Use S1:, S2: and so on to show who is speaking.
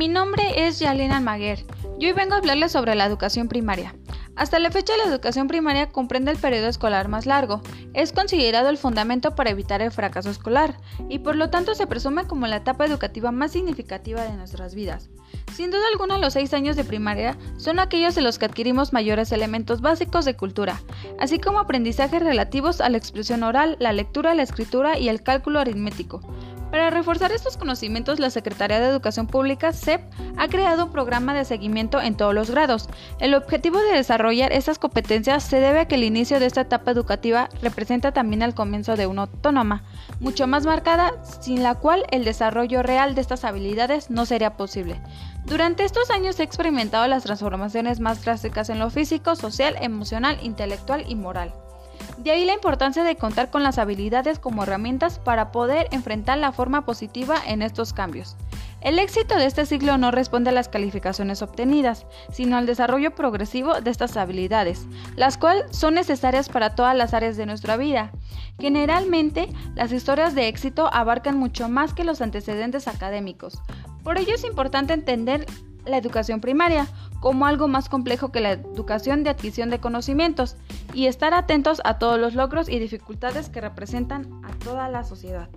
S1: Mi nombre es Yalena Almaguer y hoy vengo a hablarles sobre la educación primaria. Hasta la fecha la educación primaria comprende el periodo escolar más largo, es considerado el fundamento para evitar el fracaso escolar y por lo tanto se presume como la etapa educativa más significativa de nuestras vidas. Sin duda alguna los seis años de primaria son aquellos en los que adquirimos mayores elementos básicos de cultura, así como aprendizajes relativos a la expresión oral, la lectura, la escritura y el cálculo aritmético. Para reforzar estos conocimientos, la Secretaría de Educación Pública, SEP, ha creado un programa de seguimiento en todos los grados. El objetivo de desarrollar estas competencias se debe a que el inicio de esta etapa educativa representa también el comienzo de una autónoma, mucho más marcada, sin la cual el desarrollo real de estas habilidades no sería posible. Durante estos años he experimentado las transformaciones más drásticas en lo físico, social, emocional, intelectual y moral. De ahí la importancia de contar con las habilidades como herramientas para poder enfrentar la forma positiva en estos cambios. El éxito de este ciclo no responde a las calificaciones obtenidas, sino al desarrollo progresivo de estas habilidades, las cuales son necesarias para todas las áreas de nuestra vida. Generalmente, las historias de éxito abarcan mucho más que los antecedentes académicos. Por ello es importante entender la educación primaria como algo más complejo que la educación de adquisición de conocimientos y estar atentos a todos los logros y dificultades que representan a toda la sociedad.